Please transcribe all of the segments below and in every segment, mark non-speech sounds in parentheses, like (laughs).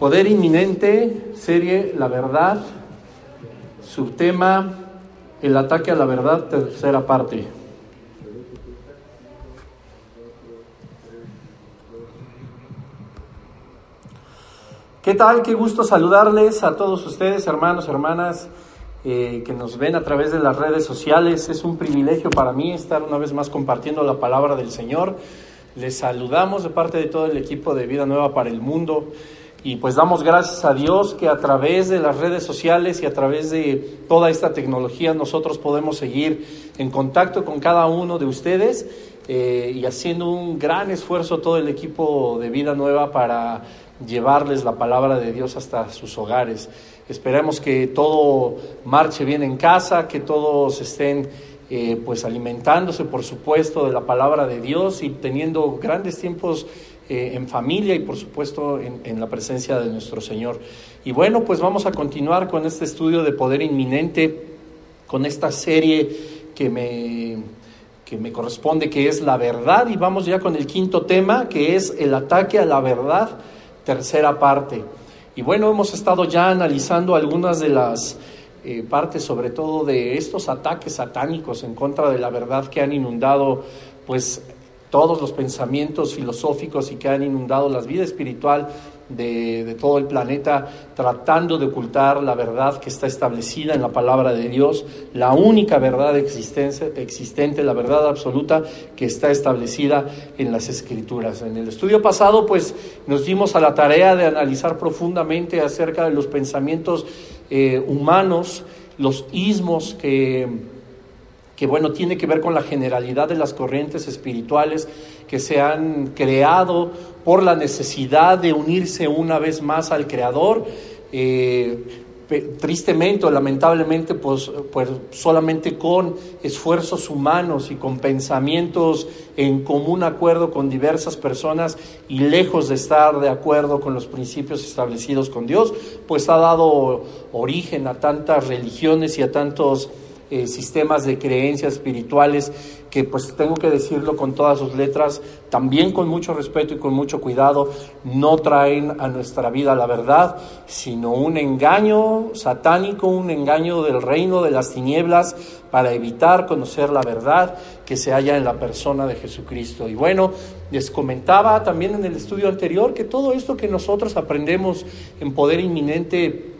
Poder inminente, serie La verdad, subtema El ataque a la verdad, tercera parte. ¿Qué tal? Qué gusto saludarles a todos ustedes, hermanos, hermanas, eh, que nos ven a través de las redes sociales. Es un privilegio para mí estar una vez más compartiendo la palabra del Señor. Les saludamos de parte de todo el equipo de Vida Nueva para el Mundo. Y pues damos gracias a Dios que a través de las redes sociales y a través de toda esta tecnología nosotros podemos seguir en contacto con cada uno de ustedes eh, y haciendo un gran esfuerzo todo el equipo de Vida Nueva para llevarles la palabra de Dios hasta sus hogares. Esperemos que todo marche bien en casa, que todos estén eh, pues alimentándose, por supuesto, de la palabra de Dios y teniendo grandes tiempos eh, en familia y por supuesto en, la presencia de nuestro Señor. Y bueno, pues vamos a continuar con este estudio de poder inminente, con esta serie que me, que me corresponde, que es la verdad. Y vamos ya con el quinto tema, que es el ataque a la verdad, tercera parte. Y bueno, hemos estado ya analizando algunas de las eh, partes, sobre todo de estos ataques satánicos en contra de la verdad que han inundado, pues todos los pensamientos filosóficos y que han inundado la vida espiritual de, todo el planeta, tratando de ocultar la verdad que está establecida en la palabra de Dios, la única verdad existente, la verdad absoluta que está establecida en las escrituras. En el estudio pasado, pues nos dimos a la tarea de analizar profundamente acerca de los pensamientos eh, humanos, los ismos que que bueno, tiene que ver con la generalidad de las corrientes espirituales que se han creado por la necesidad de unirse una vez más al Creador. Eh, tristemente o lamentablemente, pues, pues solamente con esfuerzos humanos y con pensamientos en común acuerdo con diversas personas y lejos de estar de acuerdo con los principios establecidos con Dios, pues ha dado origen a tantas religiones y a tantos eh, sistemas de creencias espirituales que pues tengo que decirlo con todas sus letras, también con mucho respeto y con mucho cuidado, no traen a nuestra vida la verdad, sino un engaño satánico, un engaño del reino de las tinieblas para evitar conocer la verdad que se halla en la persona de Jesucristo. Y bueno, les comentaba también en el estudio anterior que todo esto que nosotros aprendemos en poder inminente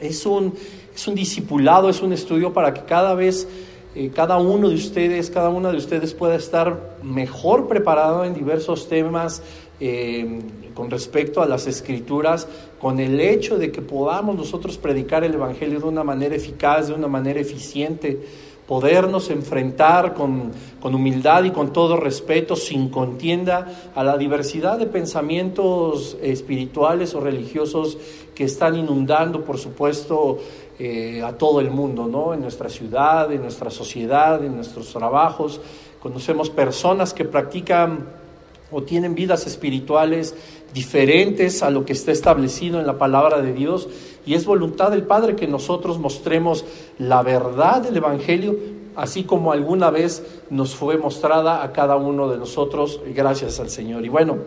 es un es un discipulado, es un estudio para que cada vez, eh, cada uno de ustedes, cada una de ustedes pueda estar mejor preparado en diversos temas eh, con respecto a las escrituras, con el hecho de que podamos nosotros predicar el Evangelio de una manera eficaz, de una manera eficiente podernos enfrentar con, con, humildad y con todo respeto, sin contienda, a la diversidad de pensamientos espirituales o religiosos que están inundando, por supuesto, eh, a todo el mundo, ¿no? En nuestra ciudad, en nuestra sociedad, en nuestros trabajos. Conocemos personas que practican o tienen vidas espirituales diferentes a lo que está establecido en la palabra de Dios y es voluntad del Padre que nosotros mostremos la verdad del Evangelio, así como alguna vez nos fue mostrada a cada uno de nosotros, gracias al Señor. Y bueno,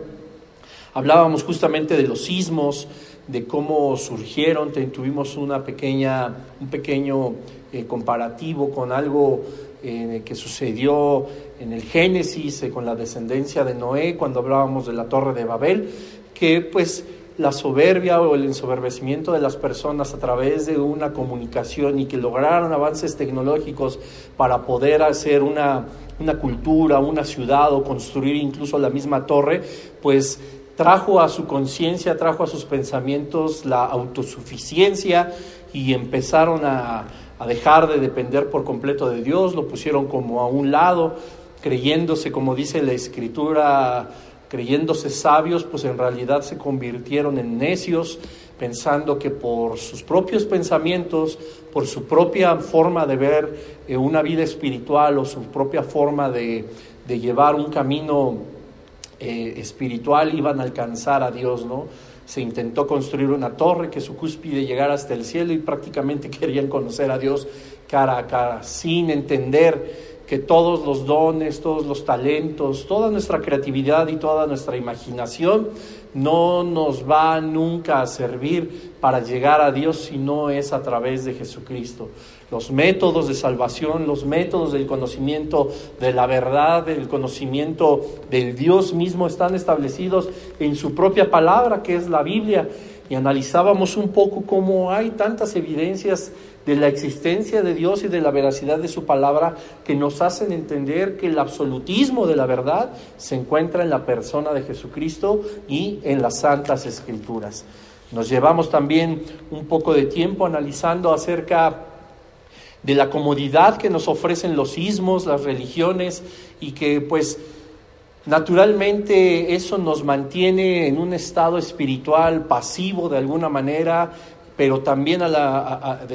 hablábamos justamente de los sismos, de cómo surgieron, tuvimos una pequeña, un pequeño eh, comparativo con algo eh, que sucedió en el Génesis eh, con la descendencia de Noé cuando hablábamos de la torre de Babel, que pues la soberbia o el ensoberbecimiento de las personas a través de una comunicación y que lograron avances tecnológicos para poder hacer una, una cultura, una ciudad o construir incluso la misma torre, pues trajo a su conciencia, trajo a sus pensamientos la autosuficiencia y empezaron a, dejar de depender por completo de Dios, lo pusieron como a un lado, creyéndose, como dice la escritura, creyéndose sabios, pues en realidad se convirtieron en necios, pensando que por sus propios pensamientos, por su propia forma de ver eh, una vida espiritual o su propia forma de, de llevar un camino eh, espiritual iban a alcanzar a Dios, ¿no? Se intentó construir una torre que su cúspide llegara hasta el cielo y prácticamente (laughs) querían conocer a Dios cara a cara, sin entender que todos los dones, todos los talentos, toda nuestra creatividad y toda nuestra imaginación no nos va nunca a servir para llegar a Dios si no es a través de Jesucristo. Los métodos de salvación, los métodos del conocimiento de la verdad, del conocimiento del Dios mismo están establecidos en su propia palabra, que es la Biblia. Y analizábamos un poco cómo hay tantas evidencias de la existencia de Dios y de la veracidad de su palabra que nos hacen entender que el absolutismo de la verdad se encuentra en la persona de Jesucristo y en las santas escrituras. Nos llevamos también un poco de tiempo analizando acerca de la comodidad que nos ofrecen los ismos, las religiones, y que pues naturalmente eso nos mantiene en un estado espiritual pasivo de alguna manera, pero también de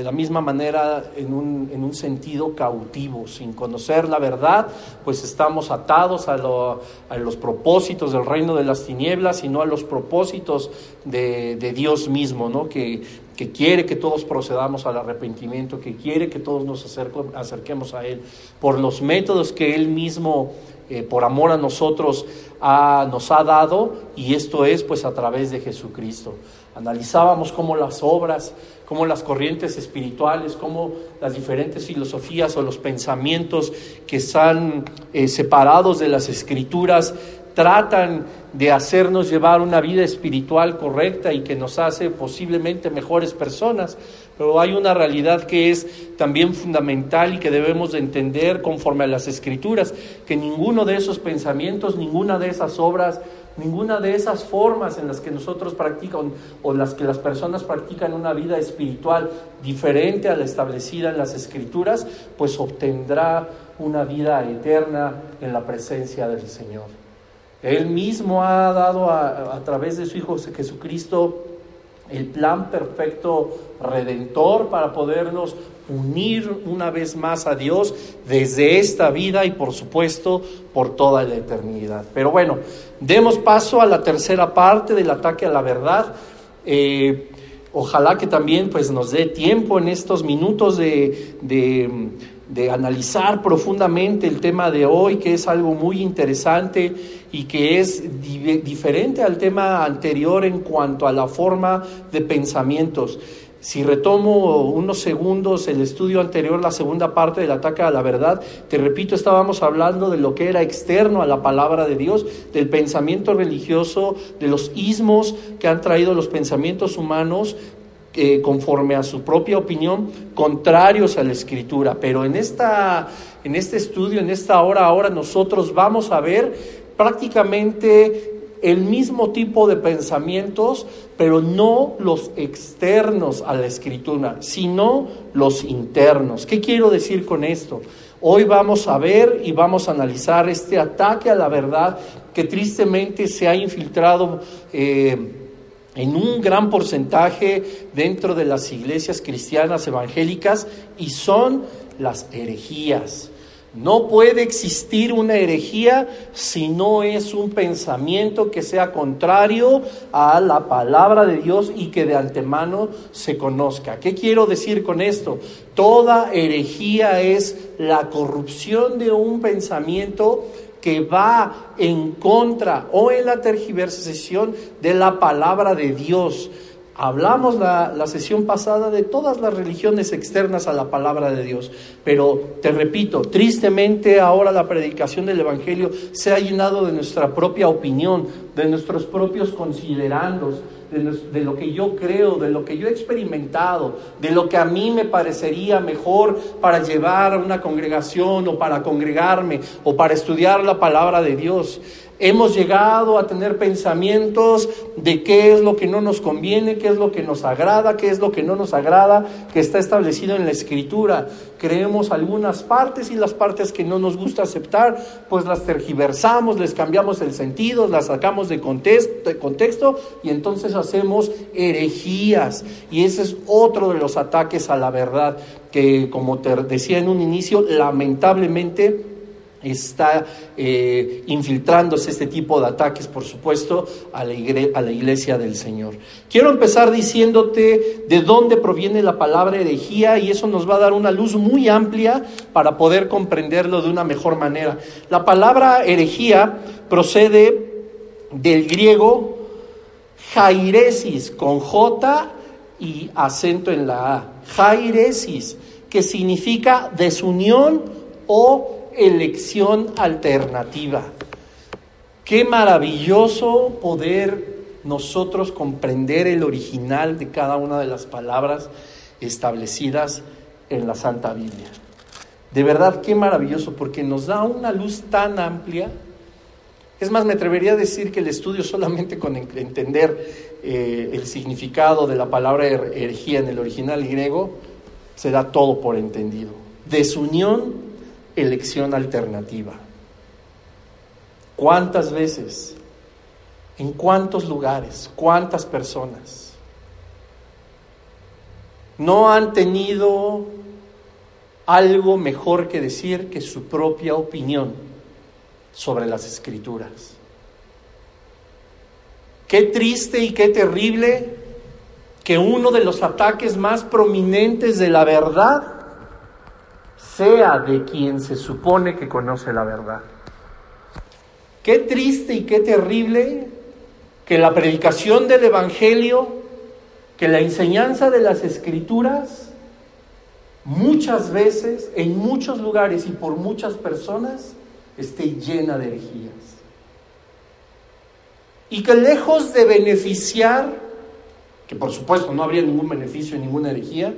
la misma manera en un, en un, sentido cautivo, sin conocer la verdad, pues estamos atados a, los propósitos del reino de las tinieblas y no a los propósitos de, Dios mismo, ¿no? que, quiere que todos procedamos al arrepentimiento, que quiere que todos nos acerquemos a Él, por los métodos que Él mismo, eh, por amor a nosotros, nos ha dado, y esto es pues a través de Jesucristo. Analizábamos cómo las obras, cómo las corrientes espirituales, cómo las diferentes filosofías o los pensamientos que están eh, separados de las escrituras tratan de hacernos llevar una vida espiritual correcta y que nos hace posiblemente mejores personas, pero hay una realidad que es también fundamental y que debemos de entender conforme a las escrituras, que ninguno de esos pensamientos, ninguna de esas obras Ninguna de esas formas en las que nosotros practicamos o las que las personas practican una vida espiritual diferente a la establecida en las escrituras, pues obtendrá una vida eterna en la presencia del Señor. Él mismo ha dado a, través de su Hijo Jesucristo el plan perfecto redentor para podernos unir una vez más a Dios desde esta vida y por supuesto por toda la eternidad. Pero bueno, demos paso a la tercera parte del ataque a la verdad. Eh, ojalá que también pues, nos dé tiempo en estos minutos de, de analizar profundamente el tema de hoy, que es algo muy interesante y que es diferente al tema anterior en cuanto a la forma de pensamientos. Si retomo unos segundos el estudio anterior, la segunda parte del ataque a la verdad, te repito, estábamos hablando de lo que era externo a la palabra de Dios, del pensamiento religioso, de los ismos que han traído los pensamientos humanos eh, conforme a su propia opinión, contrarios a la escritura. Pero en, esta, en este estudio, en esta hora, ahora nosotros vamos a ver prácticamente el mismo tipo de pensamientos, pero no los externos a la escritura, sino los internos. ¿Qué quiero decir con esto? Hoy vamos a ver y vamos a analizar este ataque a la verdad que tristemente se ha infiltrado eh, en un gran porcentaje dentro de las iglesias cristianas evangélicas y son las herejías. No puede existir una herejía si no es un pensamiento que sea contrario a la palabra de Dios y que de antemano se conozca. ¿Qué quiero decir con esto? Toda herejía es la corrupción de un pensamiento que va en contra o en la tergiversación de la palabra de Dios. Hablamos la, la, sesión pasada de todas las religiones externas a la palabra de Dios, pero te repito, tristemente ahora la predicación del Evangelio se ha llenado de nuestra propia opinión, de nuestros propios considerandos, de, de lo que yo creo, de lo que yo he experimentado, de lo que a mí me parecería mejor para llevar a una congregación o para congregarme o para estudiar la palabra de Dios. Hemos llegado a tener pensamientos de qué es lo que no nos conviene, qué es lo que nos agrada, qué es lo que no nos agrada, que está establecido en la escritura. Creemos algunas partes y las partes que no nos gusta aceptar, pues las tergiversamos, les cambiamos el sentido, las sacamos de contexto, y entonces hacemos herejías. Y ese es otro de los ataques a la verdad que, como te decía en un inicio, lamentablemente está eh, infiltrándose este tipo de ataques, por supuesto, a la, a la, iglesia del Señor. Quiero empezar diciéndote de dónde proviene la palabra herejía y eso nos va a dar una luz muy amplia para poder comprenderlo de una mejor manera. La palabra herejía procede del griego jairesis con J y acento en la A. Jairesis, que significa desunión o elección alternativa. Qué maravilloso poder nosotros comprender el original de cada una de las palabras establecidas en la Santa Biblia. De verdad, qué maravilloso, porque nos da una luz tan amplia. Es más, me atrevería a decir que el estudio solamente con entender eh, el significado de la palabra herejía en el original griego, se da todo por entendido. Desunión, elección alternativa. ¿Cuántas veces? ¿En cuántos lugares? ¿Cuántas personas? No han tenido algo mejor que decir que su propia opinión sobre las escrituras. Qué triste y qué terrible que uno de los ataques más prominentes de la verdad sea de quien se supone que conoce la verdad. Qué triste y qué terrible que la predicación del Evangelio, que la enseñanza de las escrituras, muchas veces, en muchos lugares y por muchas personas, esté llena de herejías. Y que lejos de beneficiar, que por supuesto no habría ningún beneficio en ninguna herejía,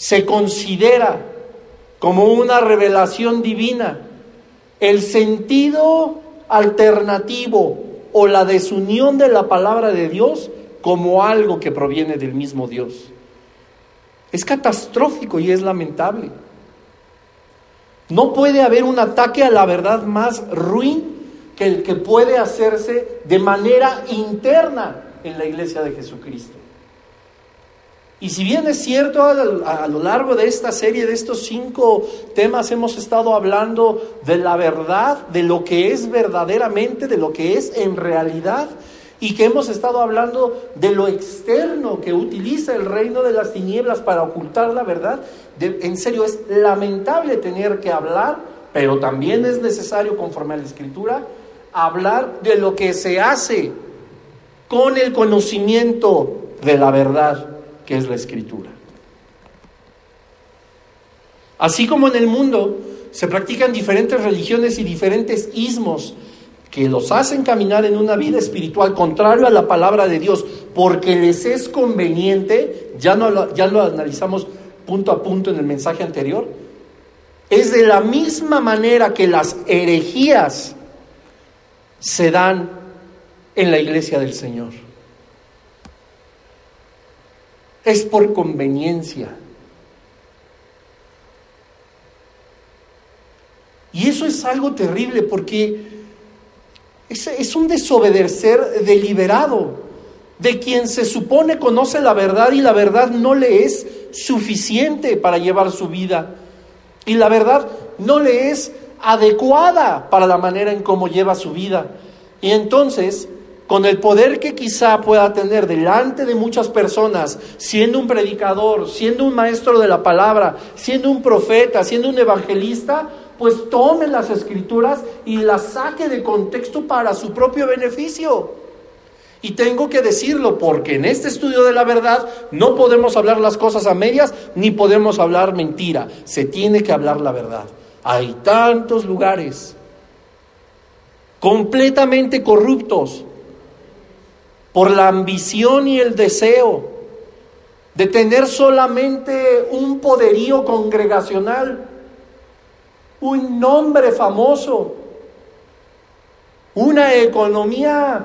se considera como una revelación divina el sentido alternativo o la desunión de la palabra de Dios como algo que proviene del mismo Dios. Es catastrófico y es lamentable. No puede haber un ataque a la verdad más ruin que el que puede hacerse de manera interna en la iglesia de Jesucristo. Y si bien es cierto, a, lo largo de esta serie, de estos cinco temas, hemos estado hablando de la verdad, de lo que es verdaderamente, de lo que es en realidad, y que hemos estado hablando de lo externo que utiliza el reino de las tinieblas para ocultar la verdad, en serio es lamentable tener que hablar, pero también es necesario, conforme a la escritura, hablar de lo que se hace con el conocimiento de la verdad que es la escritura. Así como en el mundo se practican diferentes religiones y diferentes ismos que los hacen caminar en una vida espiritual contrario a la palabra de Dios porque les es conveniente, ya, no ya lo analizamos punto a punto en el mensaje anterior, es de la misma manera que las herejías se dan en la iglesia del Señor. Es por conveniencia. Y eso es algo terrible porque es, un desobedecer deliberado de quien se supone conoce la verdad y la verdad no le es suficiente para llevar su vida. Y la verdad no le es adecuada para la manera en cómo lleva su vida. Y entonces con el poder que quizá pueda tener delante de muchas personas, siendo un predicador, siendo un maestro de la palabra, siendo un profeta, siendo un evangelista, pues tome las escrituras y las saque de contexto para su propio beneficio. Y tengo que decirlo porque en este estudio de la verdad no podemos hablar las cosas a medias ni podemos hablar mentira. Se tiene que hablar la verdad. Hay tantos lugares completamente corruptos por la ambición y el deseo de tener solamente un poderío congregacional, un nombre famoso, una economía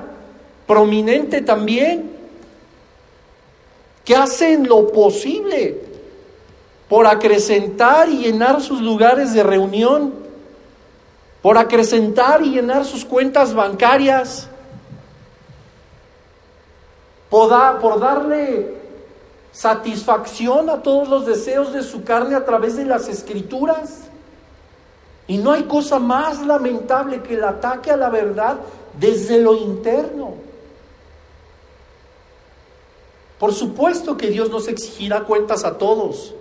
prominente también, que hacen lo posible por acrecentar y llenar sus lugares de reunión, por acrecentar y llenar sus cuentas bancarias, por, darle satisfacción a todos los deseos de su carne a través de las escrituras. Y no hay cosa más lamentable que el ataque a la verdad desde lo interno. Por supuesto que Dios nos exigirá cuentas a todos.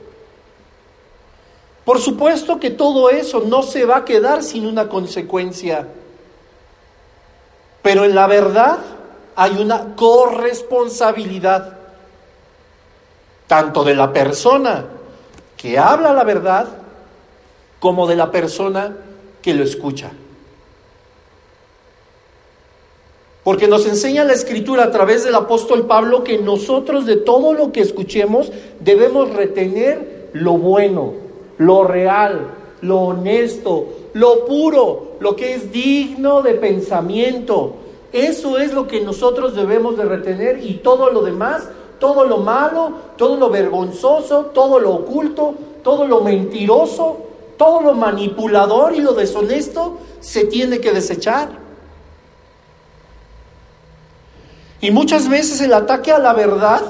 Por supuesto que todo eso no se va a quedar sin una consecuencia. Pero en la verdad hay una corresponsabilidad, tanto de la persona que habla la verdad como de la persona que lo escucha. Porque nos enseña la escritura a través del apóstol Pablo que nosotros de todo lo que escuchemos debemos retener lo bueno, lo real, lo honesto, lo puro, lo que es digno de pensamiento. Eso es lo que nosotros debemos de retener y todo lo demás, todo lo malo, todo lo vergonzoso, todo lo oculto, todo lo mentiroso, todo lo manipulador y lo deshonesto se tiene que desechar. Y muchas veces el ataque a la verdad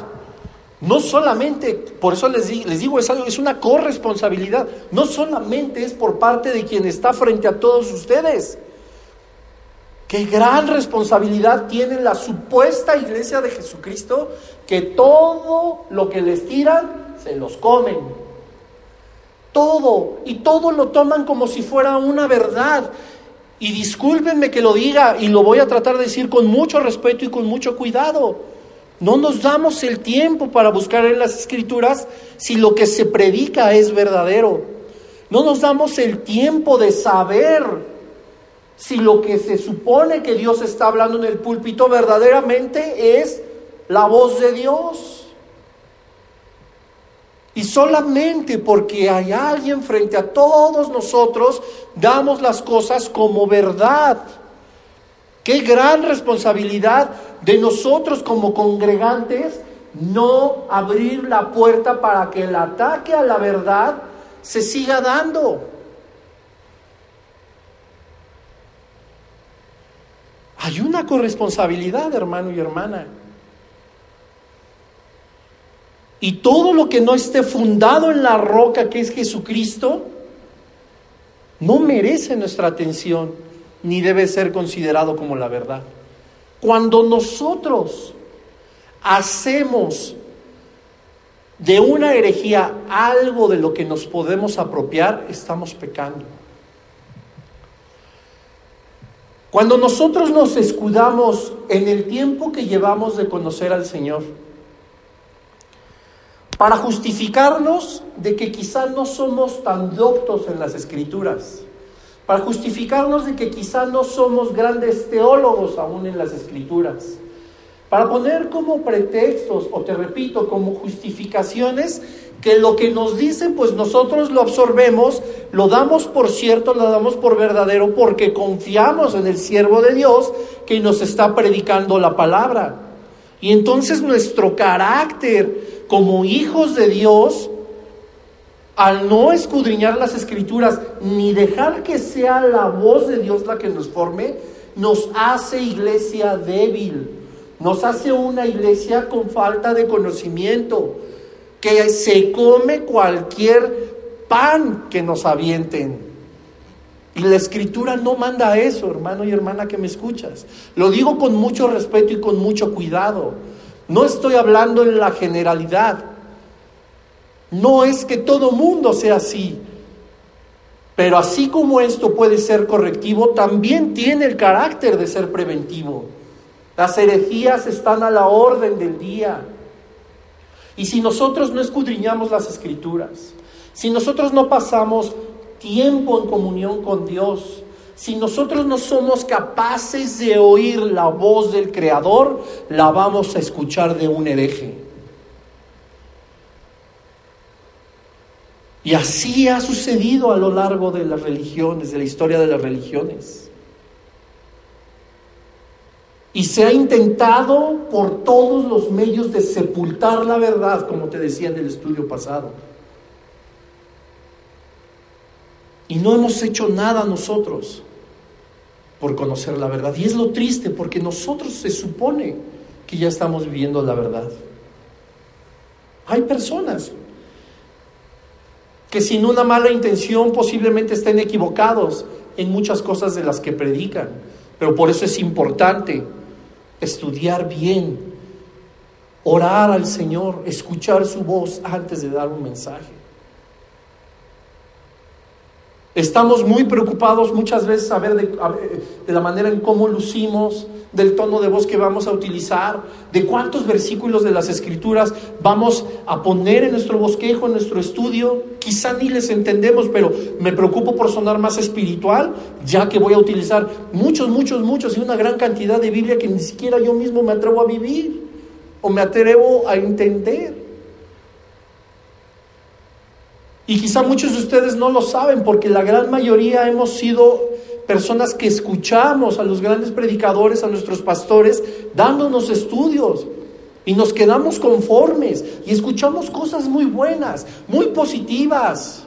no solamente, por eso les, les digo, es, algo, es una corresponsabilidad, no solamente es por parte de quien está frente a todos ustedes. Qué gran responsabilidad tiene la supuesta iglesia de Jesucristo que todo lo que les tiran se los comen. Todo, y todo lo toman como si fuera una verdad. Y discúlpenme que lo diga, y lo voy a tratar de decir con mucho respeto y con mucho cuidado. No nos damos el tiempo para buscar en las escrituras si lo que se predica es verdadero. No nos damos el tiempo de saber si lo que se supone que Dios está hablando en el púlpito verdaderamente es la voz de Dios. Y solamente porque hay alguien frente a todos nosotros, damos las cosas como verdad. Qué gran responsabilidad de nosotros como congregantes no abrir la puerta para que el ataque a la verdad se siga dando. Hay una corresponsabilidad, hermano y hermana. Y todo lo que no esté fundado en la roca que es Jesucristo, no merece nuestra atención, ni debe ser considerado como la verdad. Cuando nosotros hacemos de una herejía algo de lo que nos podemos apropiar, estamos pecando. Cuando nosotros nos escudamos en el tiempo que llevamos de conocer al Señor, para justificarnos de que quizás no somos tan doctos en las escrituras, para justificarnos de que quizá no somos grandes teólogos aún en las escrituras, para poner como pretextos, o te repito, como justificaciones, que lo que nos dicen, pues nosotros lo absorbemos, lo damos por cierto, lo damos por verdadero, porque confiamos en el siervo de Dios que nos está predicando la palabra. Y entonces nuestro carácter como hijos de Dios al no escudriñar las escrituras ni dejar que sea la voz de Dios la que nos forme, nos hace iglesia débil, nos hace una iglesia con falta de conocimiento, que se come cualquier pan que nos avienten. Y la escritura no manda eso, hermano y hermana que me escuchas. Lo digo con mucho respeto y con mucho cuidado. No estoy hablando en la generalidad. No es que todo mundo sea así, pero así como esto puede ser correctivo, también tiene el carácter de ser preventivo. Las herejías están a la orden del día. Y si nosotros no escudriñamos las escrituras, si nosotros no pasamos tiempo en comunión con Dios, si nosotros no somos capaces de oír la voz del Creador, la vamos a escuchar de un hereje. Y así ha sucedido a lo largo de las religiones, de la historia de las religiones. Y se ha intentado por todos los medios de sepultar la verdad, como te decía en el estudio pasado. Y no hemos hecho nada nosotros por conocer la verdad. Y es lo triste porque nosotros se supone que ya estamos viviendo la verdad. Hay personas que sin una mala intención posiblemente estén equivocados en muchas cosas de las que predican. Pero por eso es importante estudiar bien, orar al Señor, escuchar su voz antes de dar un mensaje. Estamos muy preocupados muchas veces a ver de, de la manera en cómo lucimos, del tono de voz que vamos a utilizar, de cuántos versículos de las escrituras vamos a poner en nuestro bosquejo, en nuestro estudio. Quizá ni les entendemos, pero me preocupo por sonar más espiritual, ya que voy a utilizar muchos, muchos, muchos y una gran cantidad de Biblia que ni siquiera yo mismo me atrevo a vivir o me atrevo a entender. Y quizá muchos de ustedes no lo saben porque la gran mayoría hemos sido personas que escuchamos a los grandes predicadores, a nuestros pastores, dándonos estudios. Y nos quedamos conformes y escuchamos cosas muy buenas, muy positivas.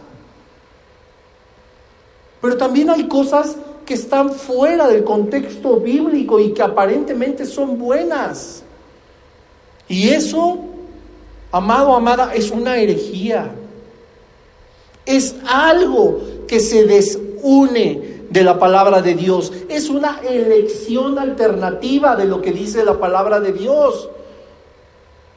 Pero también hay cosas que están fuera del contexto bíblico y que aparentemente son buenas. Y eso, amado, amada, es una herejía. Es algo que se desune de la palabra de Dios. Es una elección alternativa de lo que dice la palabra de Dios.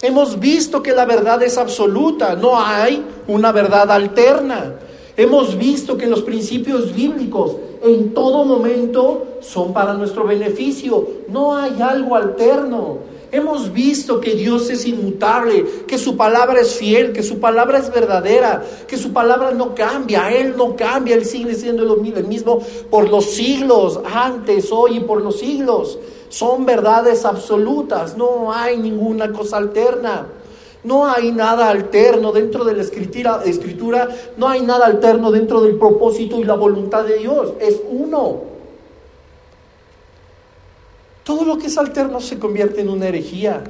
Hemos visto que la verdad es absoluta, no hay una verdad alterna. Hemos visto que los principios bíblicos en todo momento son para nuestro beneficio, no hay algo alterno. Hemos visto que Dios es inmutable, que su palabra es fiel, que su palabra es verdadera, que su palabra no cambia, Él no cambia, Él sigue siendo el mismo por los siglos, antes, hoy y por los siglos. Son verdades absolutas, no hay ninguna cosa alterna. No hay nada alterno dentro de la escritura, escritura, no hay nada alterno dentro del propósito y la voluntad de Dios, es uno. Todo lo que es alterno se convierte en una herejía.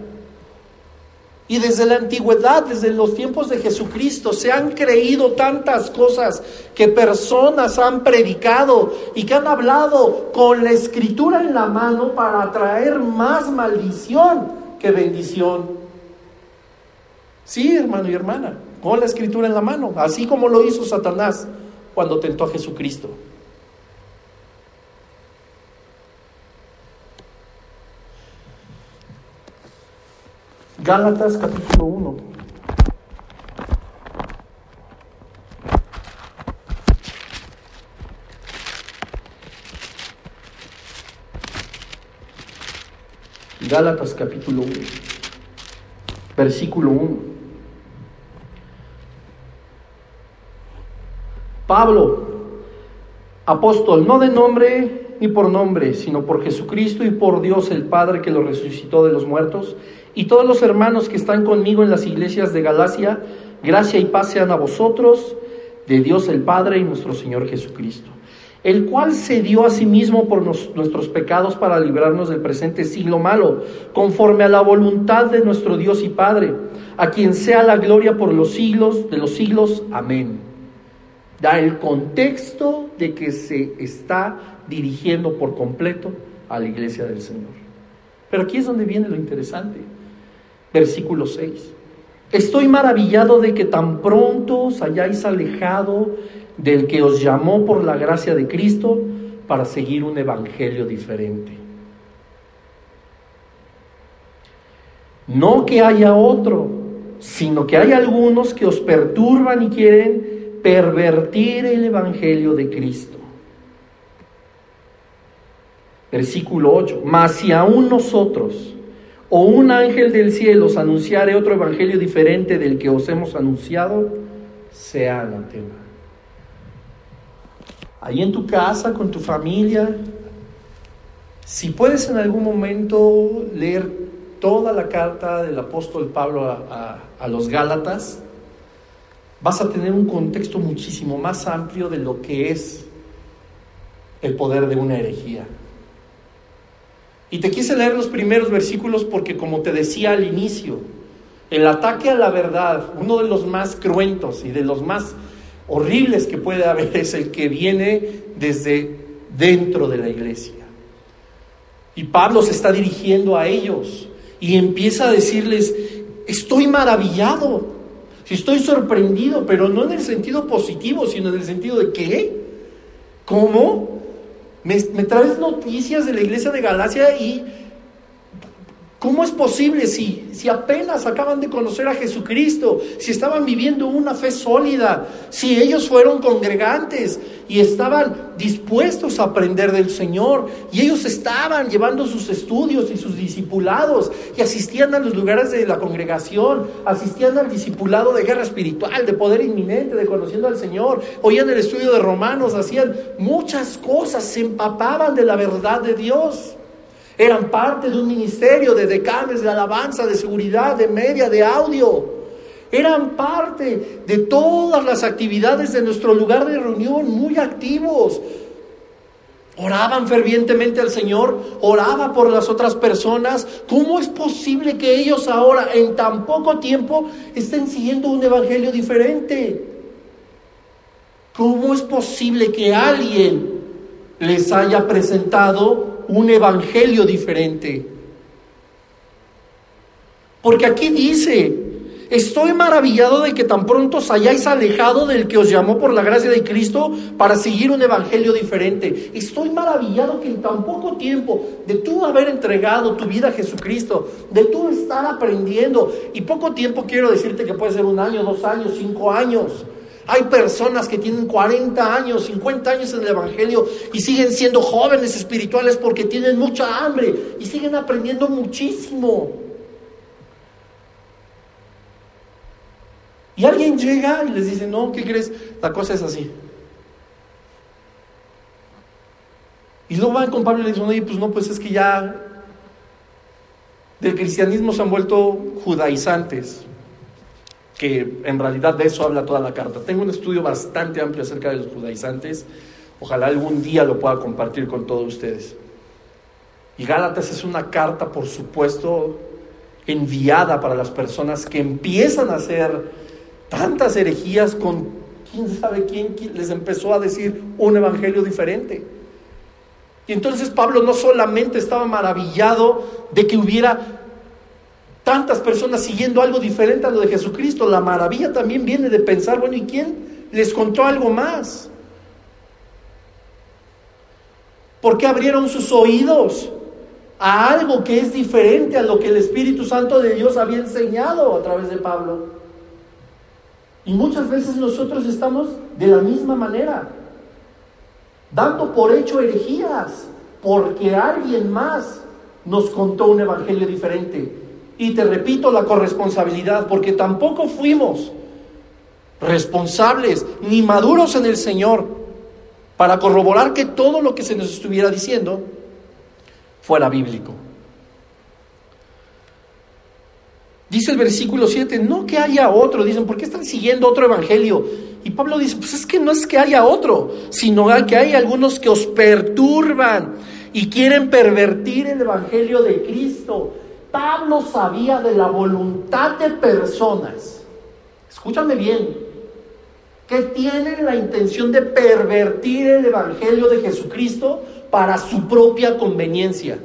Y desde la antigüedad, desde los tiempos de Jesucristo, se han creído tantas cosas que personas han predicado y que han hablado con la escritura en la mano para atraer más maldición que bendición. Sí, hermano y hermana, con la escritura en la mano, así como lo hizo Satanás cuando tentó a Jesucristo. Gálatas capítulo 1. Gálatas capítulo 1, versículo 1. Pablo, apóstol, no de nombre ni por nombre, sino por Jesucristo y por Dios el Padre que lo resucitó de los muertos y todos los hermanos que están conmigo en las iglesias de Galacia, gracia y paz sean a vosotros, de Dios el Padre y nuestro Señor Jesucristo, el cual se dio a sí mismo por nuestros pecados para librarnos del presente siglo malo, conforme a la voluntad de nuestro Dios y Padre, a quien sea la gloria por los siglos de los siglos. Amén. Da el contexto de que se está dirigiendo por completo a la iglesia del Señor. Pero aquí es donde viene lo interesante. Versículo 6. Estoy maravillado de que tan pronto os hayáis alejado del que os llamó por la gracia de Cristo para seguir un evangelio diferente. No que haya otro, sino que hay algunos que os perturban y quieren pervertir el evangelio de Cristo. Versículo 8. Mas si aún nosotros o un ángel del cielo os anunciare otro evangelio diferente del que os hemos anunciado, sea anatema. Ahí en tu casa, con tu familia, si puedes en algún momento leer toda la carta del apóstol Pablo a, a los Gálatas, vas a tener un contexto muchísimo más amplio de lo que es el poder de una herejía. Y te quise leer los primeros versículos porque, como te decía al inicio, el ataque a la verdad, uno de los más cruentos y de los más horribles que puede haber, es el que viene desde dentro de la iglesia. Y Pablo se está dirigiendo a ellos y empieza a decirles, estoy maravillado, estoy sorprendido, pero no en el sentido positivo, sino en el sentido de qué, ¿cómo? Me, traes noticias de la iglesia de Galacia y ¿Cómo es posible si, si apenas acaban de conocer a Jesucristo, si estaban viviendo una fe sólida, si ellos fueron congregantes y estaban dispuestos a aprender del Señor y ellos estaban llevando sus estudios y sus discipulados y asistían a los lugares de la congregación, asistían al discipulado de guerra espiritual, de poder inminente, de conociendo al Señor, oían el estudio de Romanos, hacían muchas cosas, se empapaban de la verdad de Dios. Eran parte de un ministerio de decanes, de alabanza, de seguridad, de media, de audio. Eran parte de todas las actividades de nuestro lugar de reunión, muy activos. Oraban fervientemente al Señor, oraba por las otras personas. ¿Cómo es posible que ellos ahora, en tan poco tiempo, estén siguiendo un evangelio diferente? ¿Cómo es posible que alguien les haya presentado un evangelio diferente. Porque aquí dice, estoy maravillado de que tan pronto os hayáis alejado del que os llamó por la gracia de Cristo para seguir un evangelio diferente. Estoy maravillado que en tan poco tiempo de tú haber entregado tu vida a Jesucristo, de tú estar aprendiendo, y poco tiempo quiero decirte que puede ser un año, dos años, cinco años, hay personas que tienen 40 años, 50 años en el Evangelio y siguen siendo jóvenes espirituales porque tienen mucha hambre y siguen aprendiendo muchísimo. Y alguien llega y les dice, no, ¿qué crees? La cosa es así. Y luego van con Pablo y le dicen, oye, pues no, pues es que ya del cristianismo se han vuelto judaizantes que en realidad de eso habla toda la carta. Tengo un estudio bastante amplio acerca de los judaizantes, ojalá algún día lo pueda compartir con todos ustedes. Y Gálatas es una carta, por supuesto, enviada para las personas que empiezan a hacer tantas herejías con quién sabe quién les empezó a decir un evangelio diferente. Y entonces Pablo no solamente estaba maravillado de que hubiera tantas personas siguiendo algo diferente a lo de Jesucristo. La maravilla también viene de pensar, bueno, ¿y quién les contó algo más? ¿Por qué abrieron sus oídos a algo que es diferente a lo que el Espíritu Santo de Dios había enseñado a través de Pablo? Y muchas veces nosotros estamos de la misma manera, dando por hecho herejías, porque alguien más nos contó un evangelio diferente. Y te repito la corresponsabilidad, porque tampoco fuimos responsables ni maduros en el Señor para corroborar que todo lo que se nos estuviera diciendo fuera bíblico. Dice el versículo 7, no que haya otro, dicen, ¿por qué están siguiendo otro evangelio? Y Pablo dice, pues es que no es que haya otro, sino que hay algunos que os perturban y quieren pervertir el evangelio de Cristo. Pablo sabía de la voluntad de personas, escúchame bien, que tienen la intención de pervertir el Evangelio de Jesucristo para su propia conveniencia.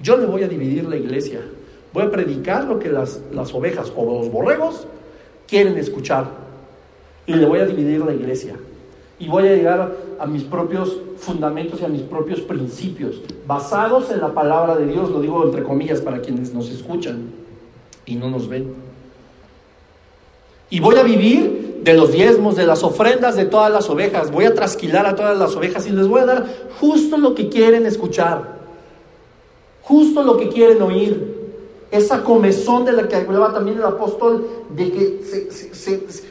Yo le voy a dividir la iglesia. Voy a predicar lo que las, las ovejas o los borregos quieren escuchar. Y le voy a dividir la iglesia y voy a llegar a mis propios fundamentos y a mis propios principios, basados en la palabra de Dios, lo digo entre comillas para quienes nos escuchan y no nos ven. Y voy a vivir de los diezmos, de las ofrendas de todas las ovejas, voy a trasquilar a todas las ovejas y les voy a dar justo lo que quieren escuchar, justo lo que quieren oír esa comezón de la que hablaba también el apóstol, de que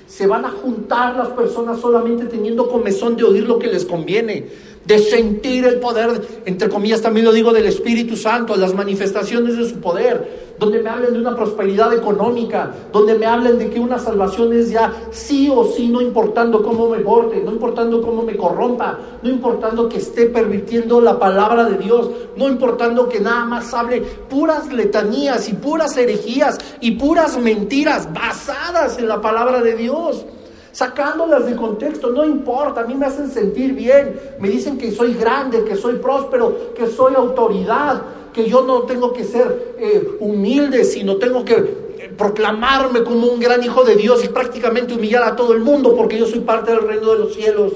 se, van a juntar las personas solamente teniendo comezón de oír lo que les conviene, de sentir el poder, entre comillas también lo digo, del Espíritu Santo, las manifestaciones de su poder, donde me hablen de una prosperidad económica, donde me hablen de que una salvación es ya sí o sí, no importando cómo me porte, no importando cómo me corrompa, no importando que esté permitiendo la palabra de Dios, no importando que nada más hable puras letanías y puras herejías y puras mentiras basadas en la palabra de Dios sacándolas de contexto, no importa, a mí me hacen sentir bien, me dicen que soy grande, que soy próspero, que soy autoridad, que yo no tengo que ser eh, humilde, sino tengo que eh, proclamarme como un gran hijo de Dios y prácticamente humillar a todo el mundo porque yo soy parte del reino de los cielos.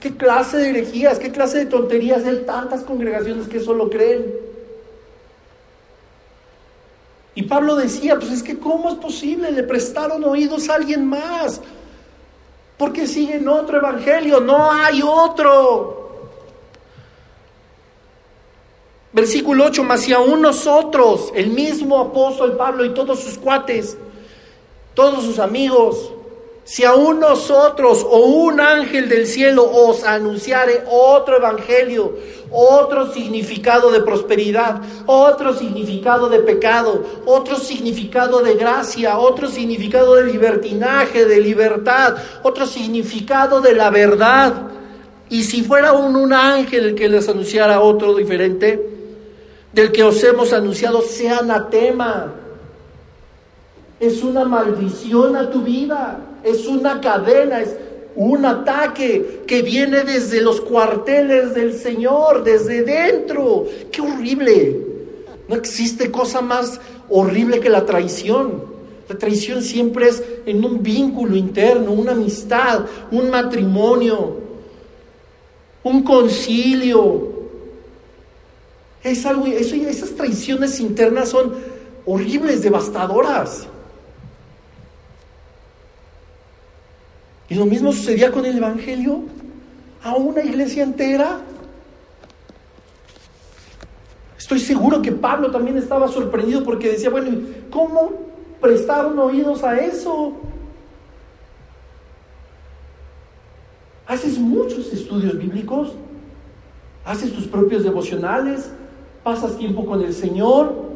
¿Qué clase de herejías, qué clase de tonterías hay tantas congregaciones que eso lo creen? Y Pablo decía, pues es que ¿cómo es posible? Le prestaron oídos a alguien más. Porque siguen otro evangelio, no hay otro. Versículo 8, más si aún nosotros, el mismo apóstol Pablo y todos sus cuates, todos sus amigos, si aún nosotros o un ángel del cielo os anunciare otro evangelio, otro significado de prosperidad, otro significado de pecado, otro significado de gracia, otro significado de libertinaje, de libertad, otro significado de la verdad. Y si fuera un, un ángel el que les anunciara otro diferente, del que os hemos anunciado, sea anatema. Es una maldición a tu vida, es una cadena, es un ataque que viene desde los cuarteles del Señor, desde dentro. ¡Qué horrible! No existe cosa más horrible que la traición. La traición siempre es en un vínculo interno, una amistad, un matrimonio, un concilio. Es algo, eso, esas traiciones internas son horribles, devastadoras. Y lo mismo sucedía con el Evangelio a una iglesia entera. Estoy seguro que Pablo también estaba sorprendido porque decía, bueno, ¿cómo prestaron oídos a eso? Haces muchos estudios bíblicos, haces tus propios devocionales, pasas tiempo con el Señor,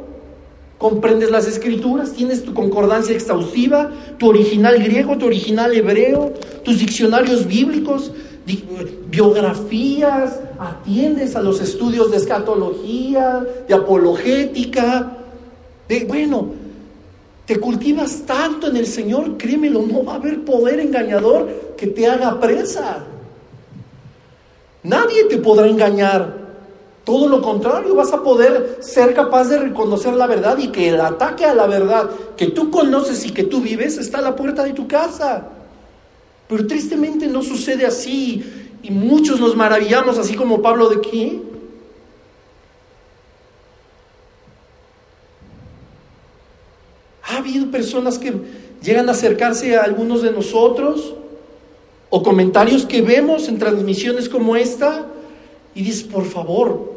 comprendes las escrituras, tienes tu concordancia exhaustiva, tu original griego, tu original hebreo, tus diccionarios bíblicos, biografías, atiendes a los estudios de escatología, de apologética, de, bueno, te cultivas tanto en el Señor, créemelo, no va a haber poder engañador que te haga presa. Nadie te podrá engañar. Todo lo contrario, vas a poder ser capaz de reconocer la verdad y que el ataque a la verdad que tú conoces y que tú vives está a la puerta de tu casa. Pero tristemente no sucede así y muchos nos maravillamos así como Pablo de aquí. Ha habido personas que llegan a acercarse a algunos de nosotros o comentarios que vemos en transmisiones como esta y dices, por favor,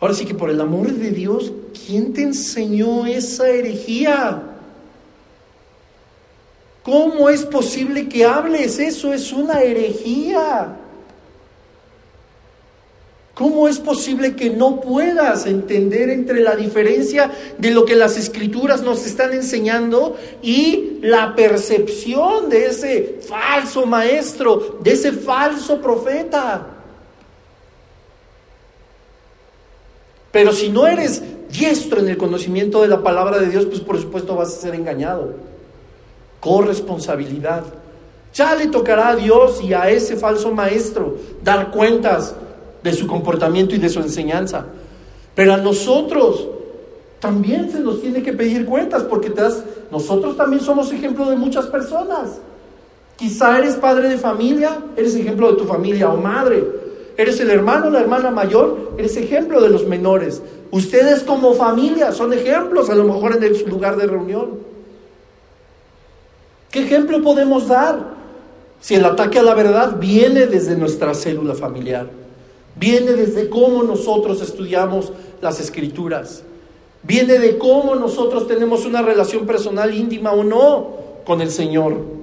Ahora sí que por el amor de Dios, ¿quién te enseñó esa herejía? ¿Cómo es posible que hables? Eso es una herejía. ¿Cómo es posible que no puedas entender entre la diferencia de lo que las escrituras nos están enseñando y la percepción de ese falso maestro, de ese falso profeta? Pero si no eres diestro en el conocimiento de la palabra de Dios, pues por supuesto vas a ser engañado. Corresponsabilidad. Ya le tocará a Dios y a ese falso maestro dar cuentas de su comportamiento y de su enseñanza. Pero a nosotros también se nos tiene que pedir cuentas porque te nosotros también somos ejemplo de muchas personas. Quizá eres padre de familia, eres ejemplo de tu familia o madre. Eres el hermano, la hermana mayor, eres ejemplo de los menores. Ustedes como familia son ejemplos a lo mejor en su lugar de reunión. ¿Qué ejemplo podemos dar? Si el ataque a la verdad viene desde nuestra célula familiar, viene desde cómo nosotros estudiamos las escrituras, viene de cómo nosotros tenemos una relación personal íntima o no con el Señor.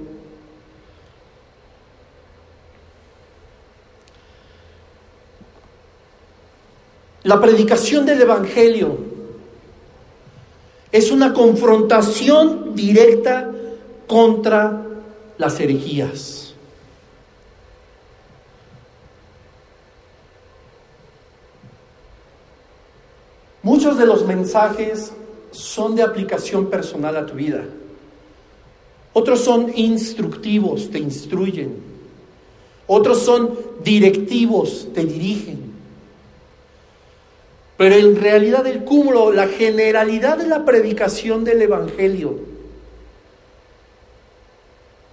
La predicación del Evangelio es una confrontación directa contra las herejías. Muchos de los mensajes son de aplicación personal a tu vida. Otros son instructivos, te instruyen. Otros son directivos, te dirigen. Pero en realidad el cúmulo, la generalidad de la predicación del Evangelio,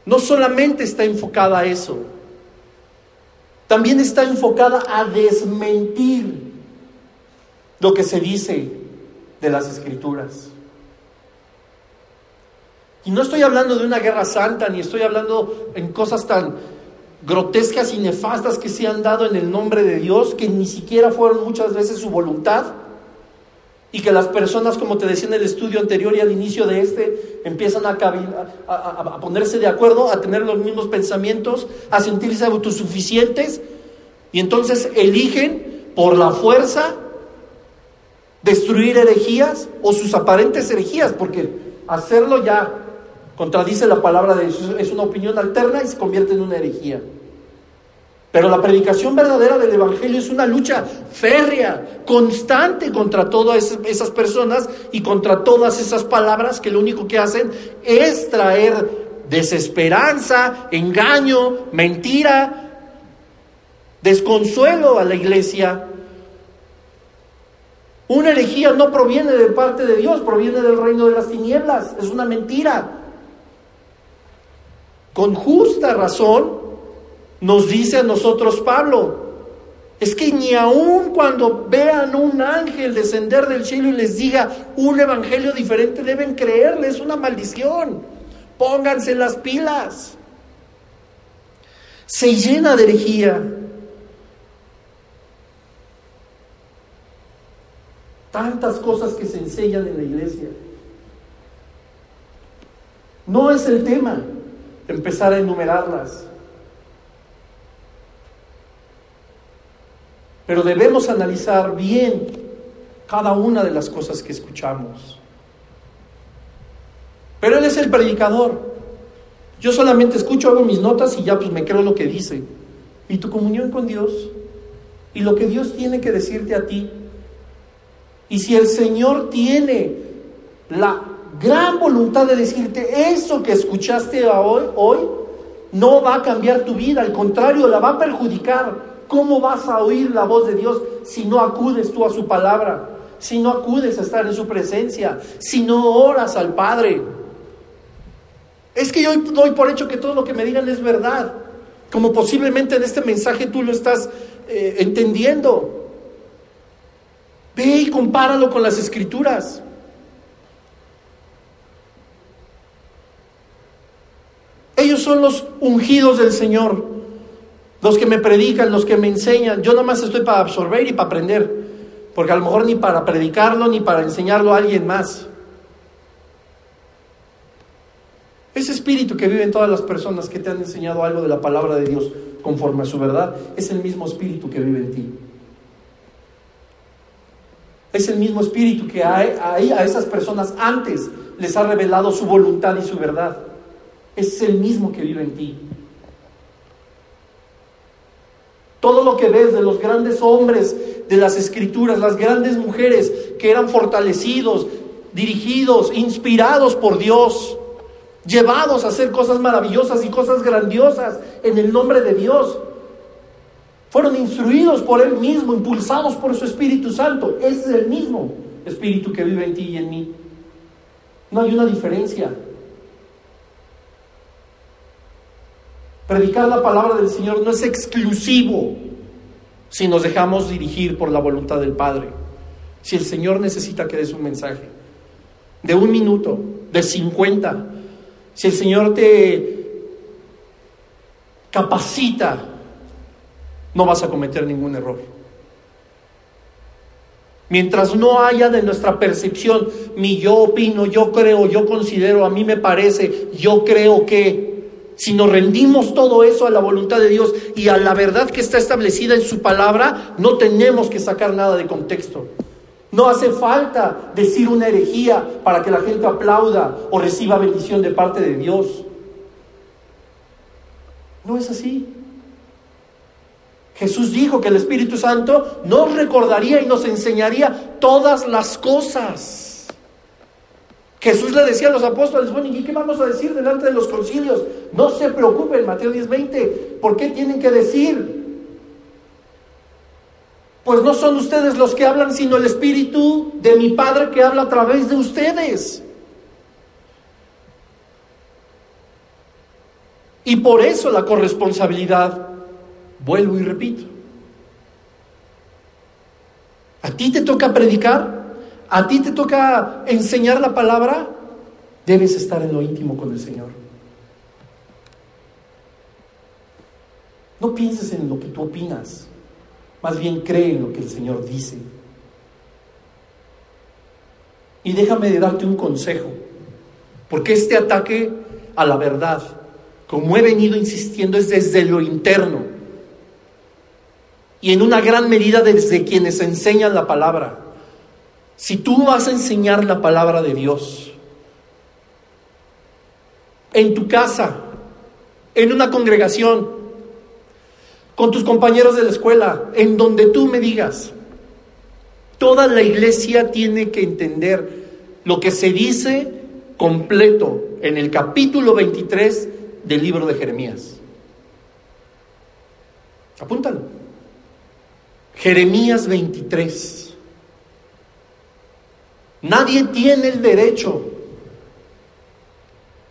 no solamente está enfocada a eso, también está enfocada a desmentir lo que se dice de las escrituras. Y no estoy hablando de una guerra santa, ni estoy hablando en cosas tan grotescas y nefastas que se han dado en el nombre de Dios, que ni siquiera fueron muchas veces su voluntad, y que las personas, como te decía en el estudio anterior y al inicio de este, empiezan a, ponerse de acuerdo, a tener los mismos pensamientos, a sentirse autosuficientes, y entonces eligen por la fuerza destruir herejías o sus aparentes herejías, porque hacerlo ya contradice la palabra de Dios, es una opinión alterna y se convierte en una herejía. Pero la predicación verdadera del Evangelio es una lucha férrea, constante contra todas esas personas y contra todas esas palabras que lo único que hacen es traer desesperanza, engaño, mentira, desconsuelo a la iglesia. Una herejía no proviene de parte de Dios, proviene del reino de las tinieblas, es una mentira. Con justa razón nos dice a nosotros Pablo, es que ni aun cuando vean un ángel descender del cielo y les diga un evangelio diferente, deben creerle, es una maldición. Pónganse las pilas. Se llena de herejía. Tantas cosas que se enseñan en la iglesia. No es el tema empezar a enumerarlas. Pero debemos analizar bien cada una de las cosas que escuchamos. Pero Él es el predicador. Yo solamente escucho, hago mis notas y ya pues me creo lo que dice. Y tu comunión con Dios y lo que Dios tiene que decirte a ti. Y si el Señor tiene la gran voluntad de decirte eso que escuchaste hoy, hoy no va a cambiar tu vida, al contrario, la va a perjudicar. ¿Cómo vas a oír la voz de Dios si no acudes tú a su palabra? Si no acudes a estar en su presencia, si no oras al Padre. Es que yo doy por hecho que todo lo que me digan es verdad, como posiblemente en este mensaje tú lo estás eh, entendiendo. Ve y compáralo con las escrituras. Ellos son los ungidos del Señor, los que me predican, los que me enseñan. Yo nomás estoy para absorber y para aprender, porque a lo mejor ni para predicarlo ni para enseñarlo a alguien más. Ese espíritu que vive en todas las personas que te han enseñado algo de la palabra de Dios conforme a su verdad, es el mismo espíritu que vive en ti. Es el mismo espíritu que a, a esas personas antes les ha revelado su voluntad y su verdad es el mismo que vive en ti. Todo lo que ves de los grandes hombres de las escrituras, las grandes mujeres que eran fortalecidos, dirigidos, inspirados por Dios, llevados a hacer cosas maravillosas y cosas grandiosas en el nombre de Dios, fueron instruidos por Él mismo, impulsados por su Espíritu Santo. Ese es el mismo Espíritu que vive en ti y en mí. No hay una diferencia. Predicar la palabra del Señor no es exclusivo si nos dejamos dirigir por la voluntad del Padre. Si el Señor necesita que des un mensaje de un minuto, de 50, si el Señor te capacita, no vas a cometer ningún error. Mientras no haya de nuestra percepción mi yo opino, yo creo, yo considero, a mí me parece, yo creo que, si nos rendimos todo eso a la voluntad de Dios y a la verdad que está establecida en su palabra, no tenemos que sacar nada de contexto. No hace falta decir una herejía para que la gente aplauda o reciba bendición de parte de Dios. No es así. Jesús dijo que el Espíritu Santo nos recordaría y nos enseñaría todas las cosas. Jesús le decía a los apóstoles, bueno, ¿y qué vamos a decir delante de los concilios? No se preocupen, Mateo 10:20, ¿por qué tienen que decir? Pues no son ustedes los que hablan, sino el Espíritu de mi Padre que habla a través de ustedes. Y por eso la corresponsabilidad, vuelvo y repito, a ti te toca predicar, a ti te toca enseñar la palabra, debes estar en lo íntimo con el Señor. No pienses en lo que tú opinas, más bien cree en lo que el Señor dice. Y déjame de darte un consejo, porque este ataque a la verdad, como he venido insistiendo, es desde lo interno y en una gran medida desde quienes enseñan la palabra. Si tú vas a enseñar la palabra de Dios en tu casa, en una congregación, con tus compañeros de la escuela, en donde tú me digas, toda la iglesia tiene que entender lo que se dice completo en el capítulo 23 del libro de Jeremías. Apúntalo. Jeremías 23. Nadie tiene el derecho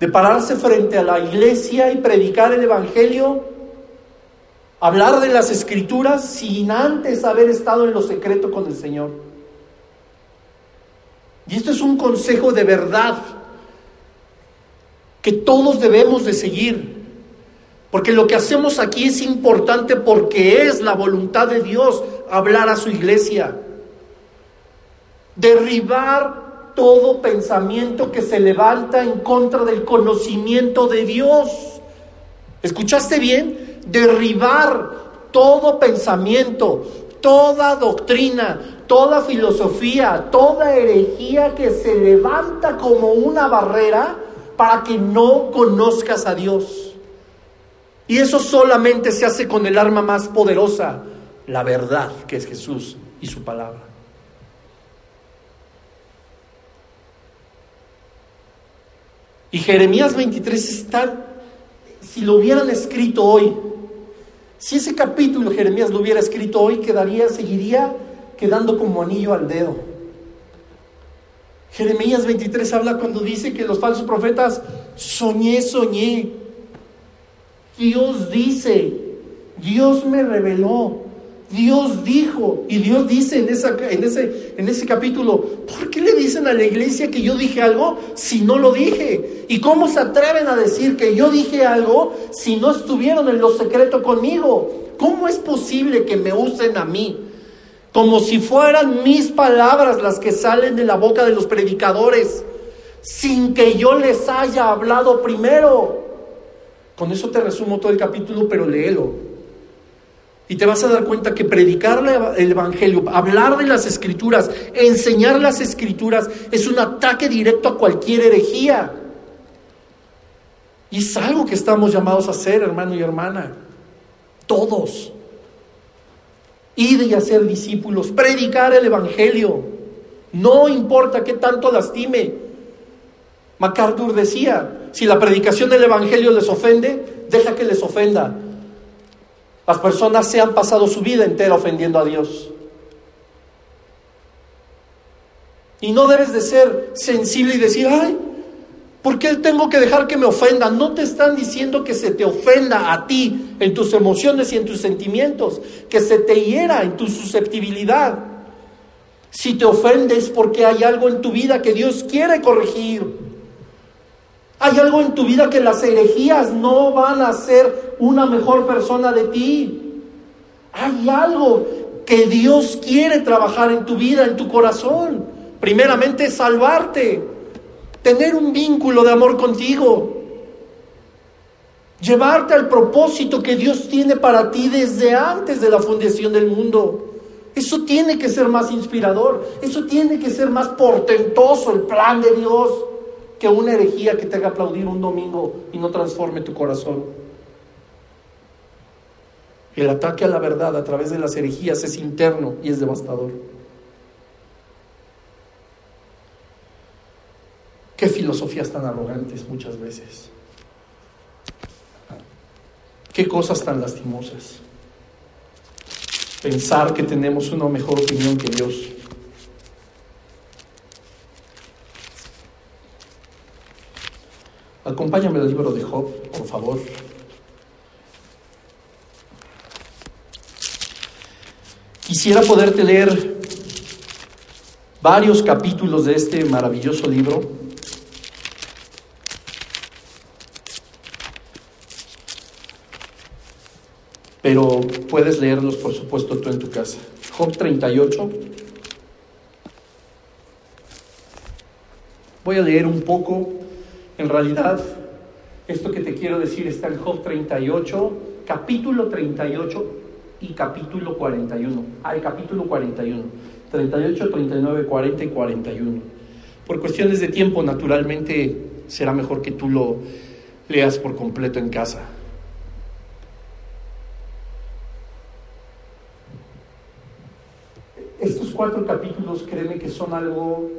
de pararse frente a la iglesia y predicar el Evangelio, hablar de las escrituras sin antes haber estado en lo secreto con el Señor. Y esto es un consejo de verdad que todos debemos de seguir. Porque lo que hacemos aquí es importante porque es la voluntad de Dios hablar a su iglesia. Derribar todo pensamiento que se levanta en contra del conocimiento de Dios. ¿Escuchaste bien? Derribar todo pensamiento, toda doctrina, toda filosofía, toda herejía que se levanta como una barrera para que no conozcas a Dios. Y eso solamente se hace con el arma más poderosa, la verdad, que es Jesús y su palabra. Y Jeremías 23 está, si lo hubieran escrito hoy, si ese capítulo Jeremías lo hubiera escrito hoy, quedaría, seguiría quedando como anillo al dedo. Jeremías 23 habla cuando dice que los falsos profetas, soñé, soñé. Dios dice, Dios me reveló, Dios dijo, y Dios dice en, en, ese, en ese capítulo, ¿por qué le dicen a la iglesia que yo dije algo si no lo dije? ¿Y cómo se atreven a decir que yo dije algo si no estuvieron en lo secreto conmigo? ¿Cómo es posible que me usen a mí? Como si fueran mis palabras las que salen de la boca de los predicadores, sin que yo les haya hablado primero. Con eso te resumo todo el capítulo, pero léelo. Y te vas a dar cuenta que predicar el Evangelio, hablar de las Escrituras, enseñar las Escrituras, es un ataque directo a cualquier herejía. Y es algo que estamos llamados a hacer, hermano y hermana. Todos. Ir y hacer discípulos, predicar el Evangelio. No importa qué tanto lastime. MacArthur decía, si la predicación del Evangelio les ofende, deja que les ofenda. Las personas se han pasado su vida entera ofendiendo a Dios. Y no debes de ser sensible y decir, ay, ¿por qué tengo que dejar que me ofenda? No te están diciendo que se te ofenda a ti en tus emociones y en tus sentimientos, que se te hiera en tu susceptibilidad. Si te ofendes porque hay algo en tu vida que Dios quiere corregir. Hay algo en tu vida que las herejías no van a hacer una mejor persona de ti. Hay algo que Dios quiere trabajar en tu vida, en tu corazón. Primeramente salvarte, tener un vínculo de amor contigo, llevarte al propósito que Dios tiene para ti desde antes de la fundación del mundo. Eso tiene que ser más inspirador, eso tiene que ser más portentoso el plan de Dios que una herejía que te haga aplaudir un domingo y no transforme tu corazón. El ataque a la verdad a través de las herejías es interno y es devastador. Qué filosofías tan arrogantes muchas veces. Qué cosas tan lastimosas. Pensar que tenemos una mejor opinión que Dios. Acompáñame al libro de Job, por favor. Quisiera poderte leer varios capítulos de este maravilloso libro. Pero puedes leerlos, por supuesto, tú en tu casa. Job 38. Voy a leer un poco. En realidad, esto que te quiero decir está en Job 38, capítulo 38 y capítulo 41. Ah, el capítulo 41. 38, 39, 40 y 41. Por cuestiones de tiempo, naturalmente, será mejor que tú lo leas por completo en casa. Estos cuatro capítulos, créeme que son algo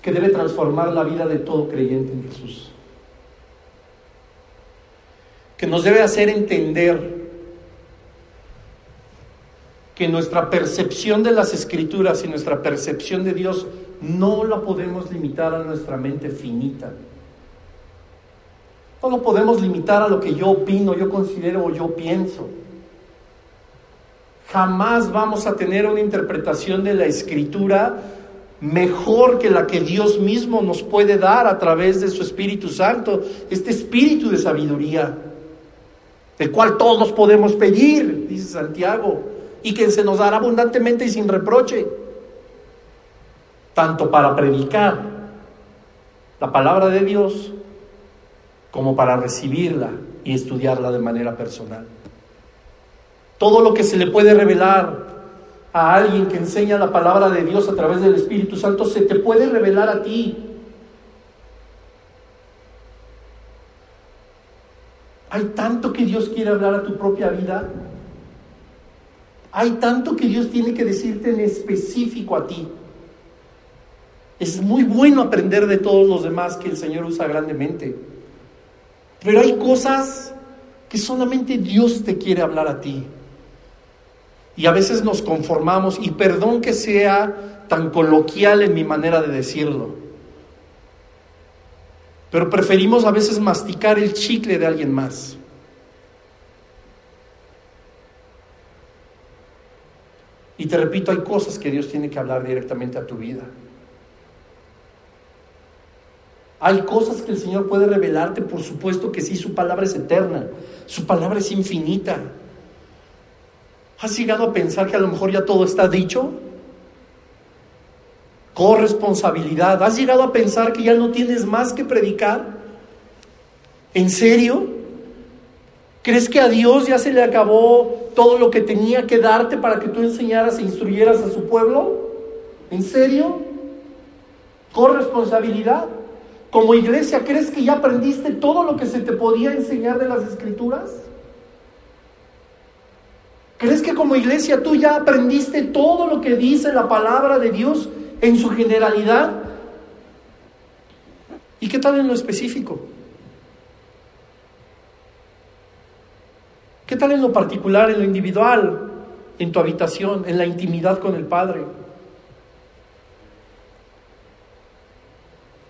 que debe transformar la vida de todo creyente en Jesús. Que nos debe hacer entender que nuestra percepción de las escrituras y nuestra percepción de Dios no la podemos limitar a nuestra mente finita. No lo podemos limitar a lo que yo opino, yo considero o yo pienso. Jamás vamos a tener una interpretación de la escritura mejor que la que Dios mismo nos puede dar a través de su Espíritu Santo, este espíritu de sabiduría, el cual todos podemos pedir, dice Santiago y que se nos dará abundantemente y sin reproche, tanto para predicar la palabra de Dios como para recibirla y estudiarla de manera personal. Todo lo que se le puede revelar a alguien que enseña la palabra de Dios a través del Espíritu Santo se te puede revelar a ti. Hay tanto que Dios quiere hablar a tu propia vida hay tanto que Dios tiene que decirte en específico a ti. Es muy bueno aprender de todos los demás que el Señor usa grandemente. Pero hay cosas que solamente Dios te quiere hablar a ti. Y a veces nos conformamos, y perdón que sea tan coloquial en mi manera de decirlo, pero preferimos a veces masticar el chicle de alguien más. Y te repito, hay cosas que Dios tiene que hablar directamente a tu vida. Hay cosas que el Señor puede revelarte, por supuesto que sí, su palabra es eterna, su palabra es infinita. ¿Has llegado a pensar que a lo mejor ya todo está dicho? Corresponsabilidad. ¿Has llegado a pensar que ya no tienes más que predicar? ¿En serio? ¿Crees que a Dios ya se le acabó todo lo que tenía que darte para que tú enseñaras e instruyeras a su pueblo? ¿En serio? ¿Con responsabilidad? Como iglesia, ¿crees que ya aprendiste todo lo que se te podía enseñar de las escrituras? ¿Crees que como iglesia tú ya aprendiste todo lo que dice la palabra de Dios en su generalidad? ¿Y qué tal en lo específico? ¿Qué tal en lo particular, en lo individual, en tu habitación, en la intimidad con el Padre?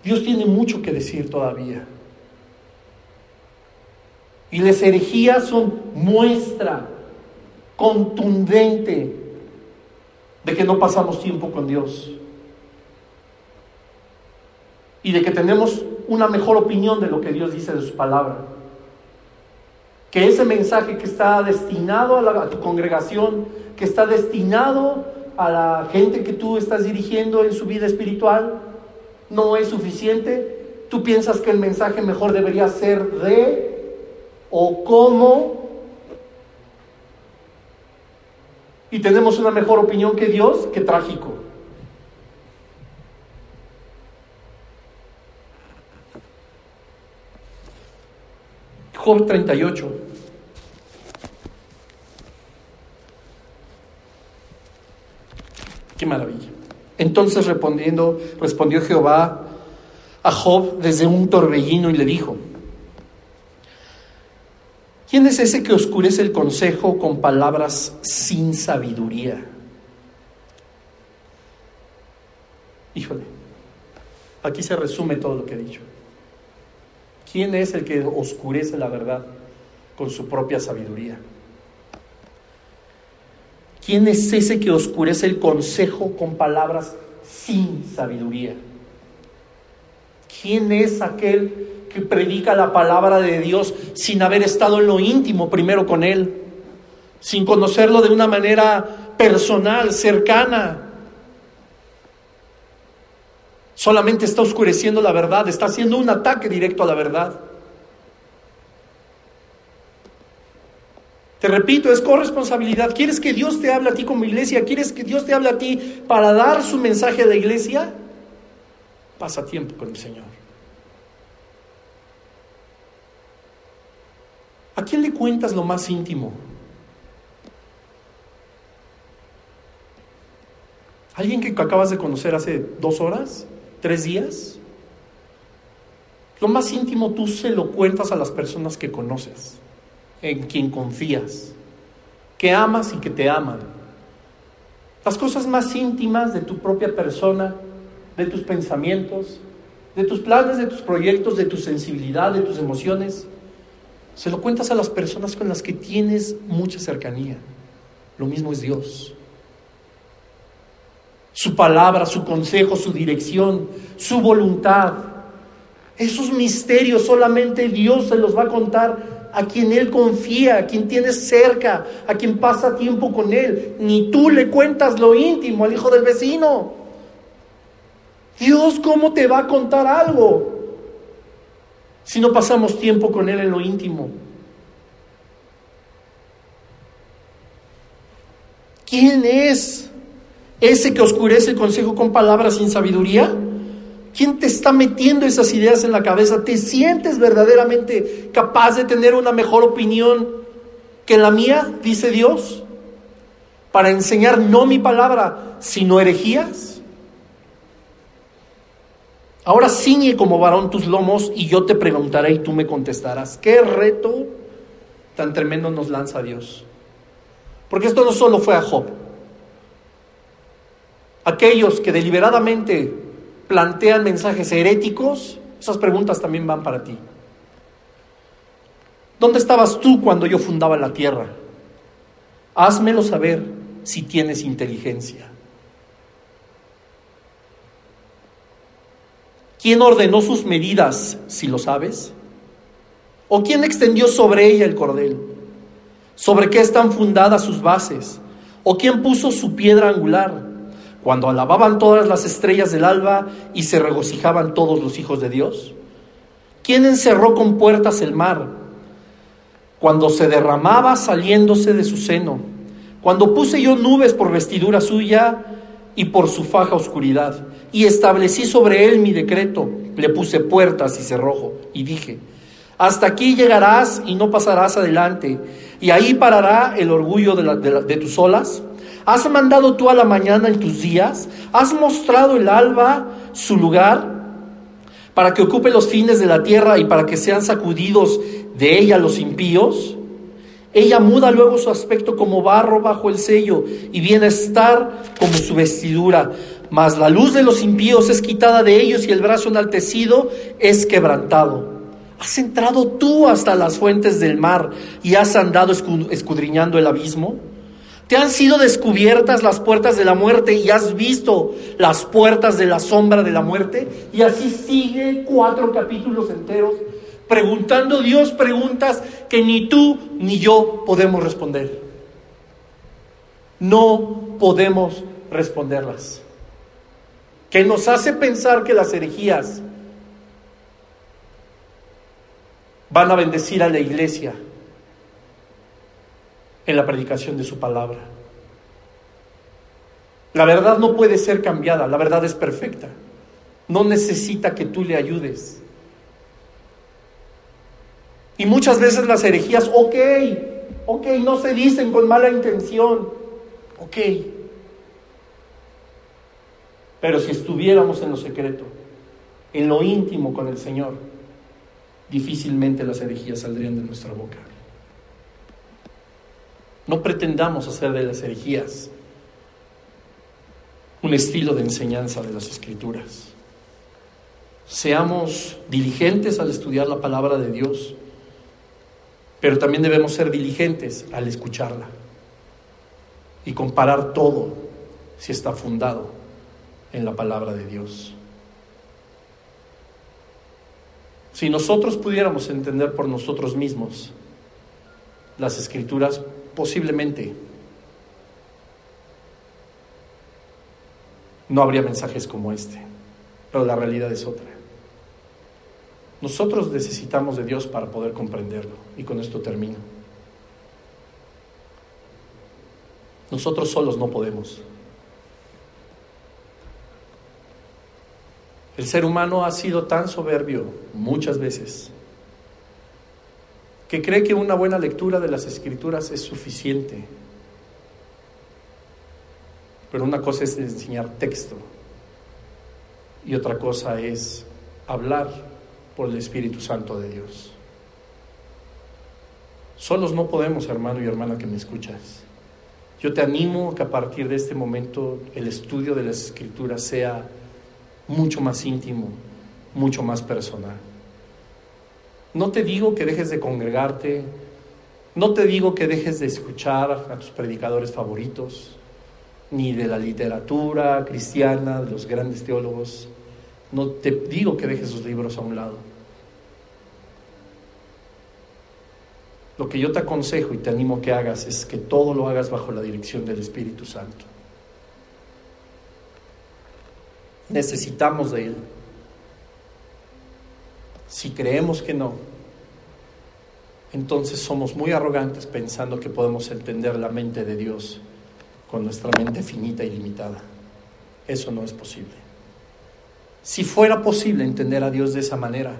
Dios tiene mucho que decir todavía. Y las herejías son muestra contundente de que no pasamos tiempo con Dios. Y de que tenemos una mejor opinión de lo que Dios dice de su palabra que ese mensaje que está destinado a, tu congregación, que está destinado a la gente que tú estás dirigiendo en su vida espiritual, no es suficiente. Tú piensas que el mensaje mejor debería ser de o cómo. Y tenemos una mejor opinión que Dios, que trágico. Job 38. Qué maravilla. Entonces respondiendo, respondió Jehová a Job desde un torbellino y le dijo, ¿quién es ese que oscurece el consejo con palabras sin sabiduría? Híjole, aquí se resume todo lo que he dicho. ¿Quién es el que oscurece la verdad con su propia sabiduría? ¿Quién es ese que oscurece el consejo con palabras sin sabiduría. ¿Quién es aquel que predica la palabra de Dios sin haber estado en lo íntimo primero con Él? Sin conocerlo de una manera personal, cercana. Solamente está oscureciendo la verdad, está haciendo un ataque directo a la verdad. Te repito, es corresponsabilidad. ¿Quieres que Dios te hable a ti como iglesia? ¿Quieres que Dios te hable a ti para dar su mensaje a la iglesia? Pasa tiempo con el Señor. ¿A quién le cuentas lo más íntimo? ¿Alguien que acabas de conocer hace dos horas? ¿Tres días? Lo más íntimo tú se lo cuentas a las personas que conoces en quien confías, que amas y que te aman. Las cosas más íntimas de tu propia persona, de tus pensamientos, de tus planes, de tus proyectos, de tu sensibilidad, de tus emociones, se lo cuentas a las personas con las que tienes mucha cercanía. Lo mismo es Dios. Su palabra, su consejo, su dirección, su voluntad. Esos misterios solamente Dios se los va a contar a quien Él confía, a quien tienes cerca, a quien pasa tiempo con Él. Ni tú le cuentas lo íntimo al hijo del vecino. Dios, ¿cómo te va a contar algo si no pasamos tiempo con Él en lo íntimo? ¿Quién es ese que oscurece el consejo con palabras sin sabiduría? ¿Quién te está metiendo esas ideas en la cabeza? ¿Te sientes verdaderamente capaz de tener una mejor opinión que la mía, dice Dios? Para enseñar no mi palabra, sino herejías. Ahora ciñe como varón tus lomos y yo te preguntaré y tú me contestarás. ¿Qué reto tan tremendo nos lanza Dios? Porque esto no solo fue a Job. Aquellos que deliberadamente plantean mensajes heréticos, esas preguntas también van para ti. ¿Dónde estabas tú cuando yo fundaba la tierra? Házmelo saber si tienes inteligencia. ¿Quién ordenó sus medidas, si lo sabes? ¿O quién extendió sobre ella el cordel? ¿Sobre qué están fundadas sus bases? ¿O quién puso su piedra angular? Cuando alababan todas las estrellas del alba y se regocijaban todos los hijos de Dios? ¿Quién encerró con puertas el mar? Cuando se derramaba saliéndose de su seno, cuando puse yo nubes por vestidura suya y por su faja oscuridad, y establecí sobre él mi decreto, le puse puertas y cerrojo, y dije, hasta aquí llegarás y no pasarás adelante, y ahí parará el orgullo de, de tus olas ¿Has mandado tú a la mañana en tus días? ¿Has mostrado el alba su lugar para que ocupe los fines de la tierra y para que sean sacudidos de ella los impíos? Ella muda luego su aspecto como barro bajo el sello y viene a estar como su vestidura. Mas la luz de los impíos es quitada de ellos y el brazo enaltecido es quebrantado. ¿Has entrado tú hasta las fuentes del mar y has andado escudriñando el abismo? Te han sido descubiertas las puertas de la muerte y has visto las puertas de la sombra de la muerte. Y así sigue cuatro capítulos enteros preguntando Dios preguntas que ni tú ni yo podemos responder. No podemos responderlas. Que nos hace pensar que las herejías van a bendecir a la iglesia en la predicación de su palabra. La verdad no puede ser cambiada, la verdad es perfecta. No necesita que tú le ayudes. Y muchas veces las herejías, ok, ok, no se dicen con mala intención, ok. Pero si estuviéramos en lo secreto, en lo íntimo con el Señor, difícilmente las herejías saldrían de nuestra boca. No pretendamos hacer de las herejías un estilo de enseñanza de las escrituras. Seamos diligentes al estudiar la palabra de Dios, pero también debemos ser diligentes al escucharla y comparar todo si está fundado en la palabra de Dios. Si nosotros pudiéramos entender por nosotros mismos las escrituras, posiblemente no habría mensajes como este, pero la realidad es otra. Nosotros necesitamos de Dios para poder comprenderlo, y con esto termino. Nosotros solos no podemos. El ser humano ha sido tan soberbio muchas veces que cree que una buena lectura de las escrituras es suficiente. Pero una cosa es enseñar texto y otra cosa es hablar por el Espíritu Santo de Dios. Solos no podemos, hermano y hermana que me escuchas. Yo te animo a que a partir de este momento el estudio de las escrituras sea mucho más íntimo, mucho más personal. No te digo que dejes de congregarte, no te digo que dejes de escuchar a tus predicadores favoritos, ni de la literatura cristiana, de los grandes teólogos. No te digo que dejes sus libros a un lado. Lo que yo te aconsejo y te animo que hagas es que todo lo hagas bajo la dirección del Espíritu Santo. Necesitamos de Él. Si creemos que no, entonces somos muy arrogantes pensando que podemos entender la mente de Dios con nuestra mente finita y limitada. Eso no es posible. Si fuera posible entender a Dios de esa manera,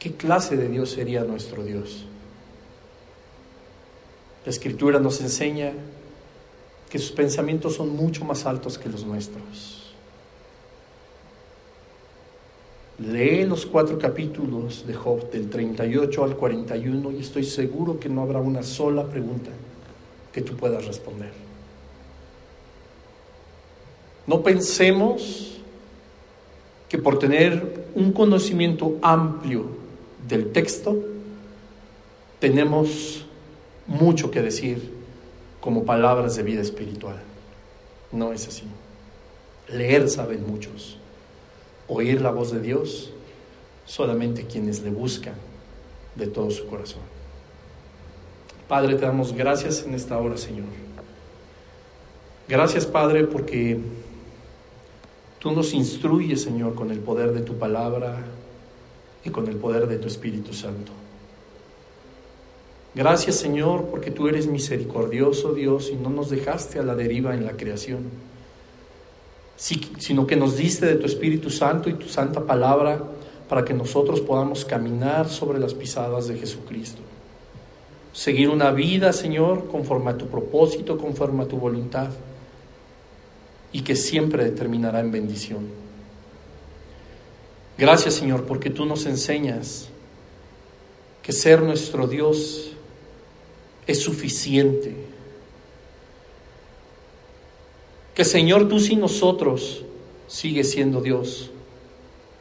¿qué clase de Dios sería nuestro Dios? La escritura nos enseña que sus pensamientos son mucho más altos que los nuestros. Lee los cuatro capítulos de Job del 38 al 41 y estoy seguro que no habrá una sola pregunta que tú puedas responder. No pensemos que por tener un conocimiento amplio del texto tenemos mucho que decir como palabras de vida espiritual. No es así. Leer saben muchos. Oír la voz de Dios solamente quienes le buscan de todo su corazón. Padre, te damos gracias en esta hora, Señor. Gracias, Padre, porque tú nos instruyes, Señor, con el poder de tu palabra y con el poder de tu Espíritu Santo. Gracias Señor porque tú eres misericordioso Dios y no nos dejaste a la deriva en la creación, sino que nos diste de tu Espíritu Santo y tu santa palabra para que nosotros podamos caminar sobre las pisadas de Jesucristo. Seguir una vida, Señor, conforme a tu propósito, conforme a tu voluntad, y que siempre determinará en bendición. Gracias, Señor, porque tú nos enseñas que ser nuestro Dios es suficiente. Que Señor, tú sin nosotros sigues siendo Dios,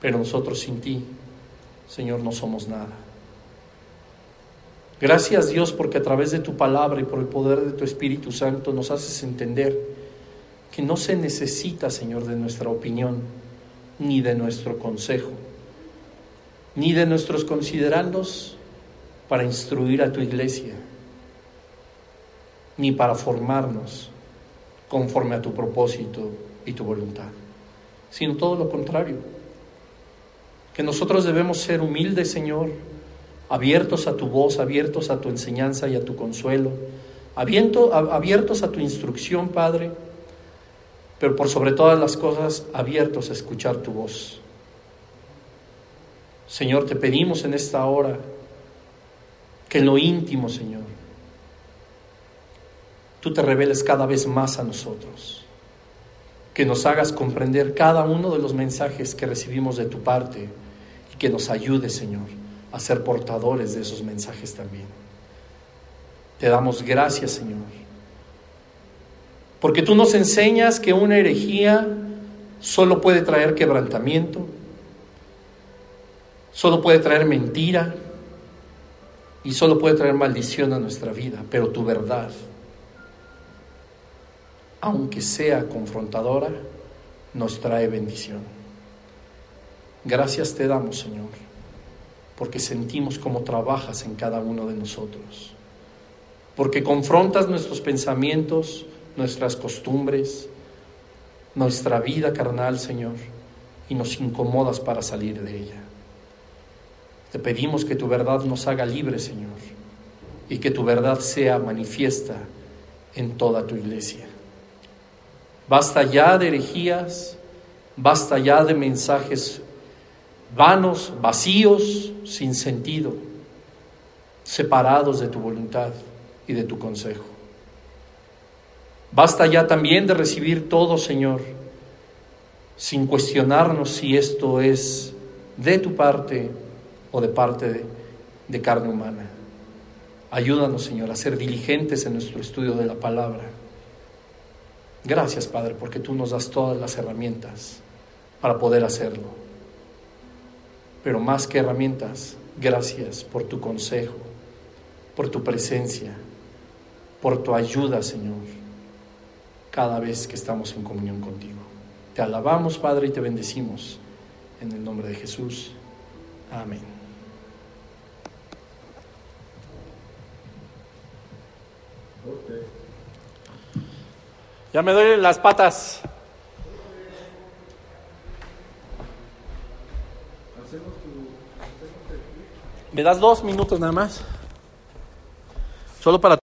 pero nosotros sin ti, Señor, no somos nada. Gracias Dios porque a través de tu palabra y por el poder de tu Espíritu Santo nos haces entender que no se necesita, Señor, de nuestra opinión, ni de nuestro consejo, ni de nuestros considerandos para instruir a tu iglesia ni para formarnos conforme a tu propósito y tu voluntad, sino todo lo contrario. Que nosotros debemos ser humildes, Señor, abiertos a tu voz, abiertos a tu enseñanza y a tu consuelo, abiertos a tu instrucción, Padre, pero por sobre todas las cosas, abiertos a escuchar tu voz. Señor, te pedimos en esta hora que lo íntimo, Señor, tú te reveles cada vez más a nosotros, que nos hagas comprender cada uno de los mensajes que recibimos de tu parte y que nos ayude, Señor, a ser portadores de esos mensajes también. Te damos gracias, Señor, porque tú nos enseñas que una herejía solo puede traer quebrantamiento, solo puede traer mentira y solo puede traer maldición a nuestra vida, pero tu verdad aunque sea confrontadora, nos trae bendición. Gracias te damos, Señor, porque sentimos cómo trabajas en cada uno de nosotros, porque confrontas nuestros pensamientos, nuestras costumbres, nuestra vida carnal, Señor, y nos incomodas para salir de ella. Te pedimos que tu verdad nos haga libres, Señor, y que tu verdad sea manifiesta en toda tu iglesia. Basta ya de herejías, basta ya de mensajes vanos, vacíos, sin sentido, separados de tu voluntad y de tu consejo. Basta ya también de recibir todo, Señor, sin cuestionarnos si esto es de tu parte o de parte de, carne humana. Ayúdanos, Señor, a ser diligentes en nuestro estudio de la palabra. Gracias, Padre, porque tú nos das todas las herramientas para poder hacerlo. Pero más que herramientas, gracias por tu consejo, por tu presencia, por tu ayuda, Señor, cada vez que estamos en comunión contigo. Te alabamos, Padre, y te bendecimos. En el nombre de Jesús. Amén. Ya me duelen las patas. ¿Me das dos minutos nada más? Solo para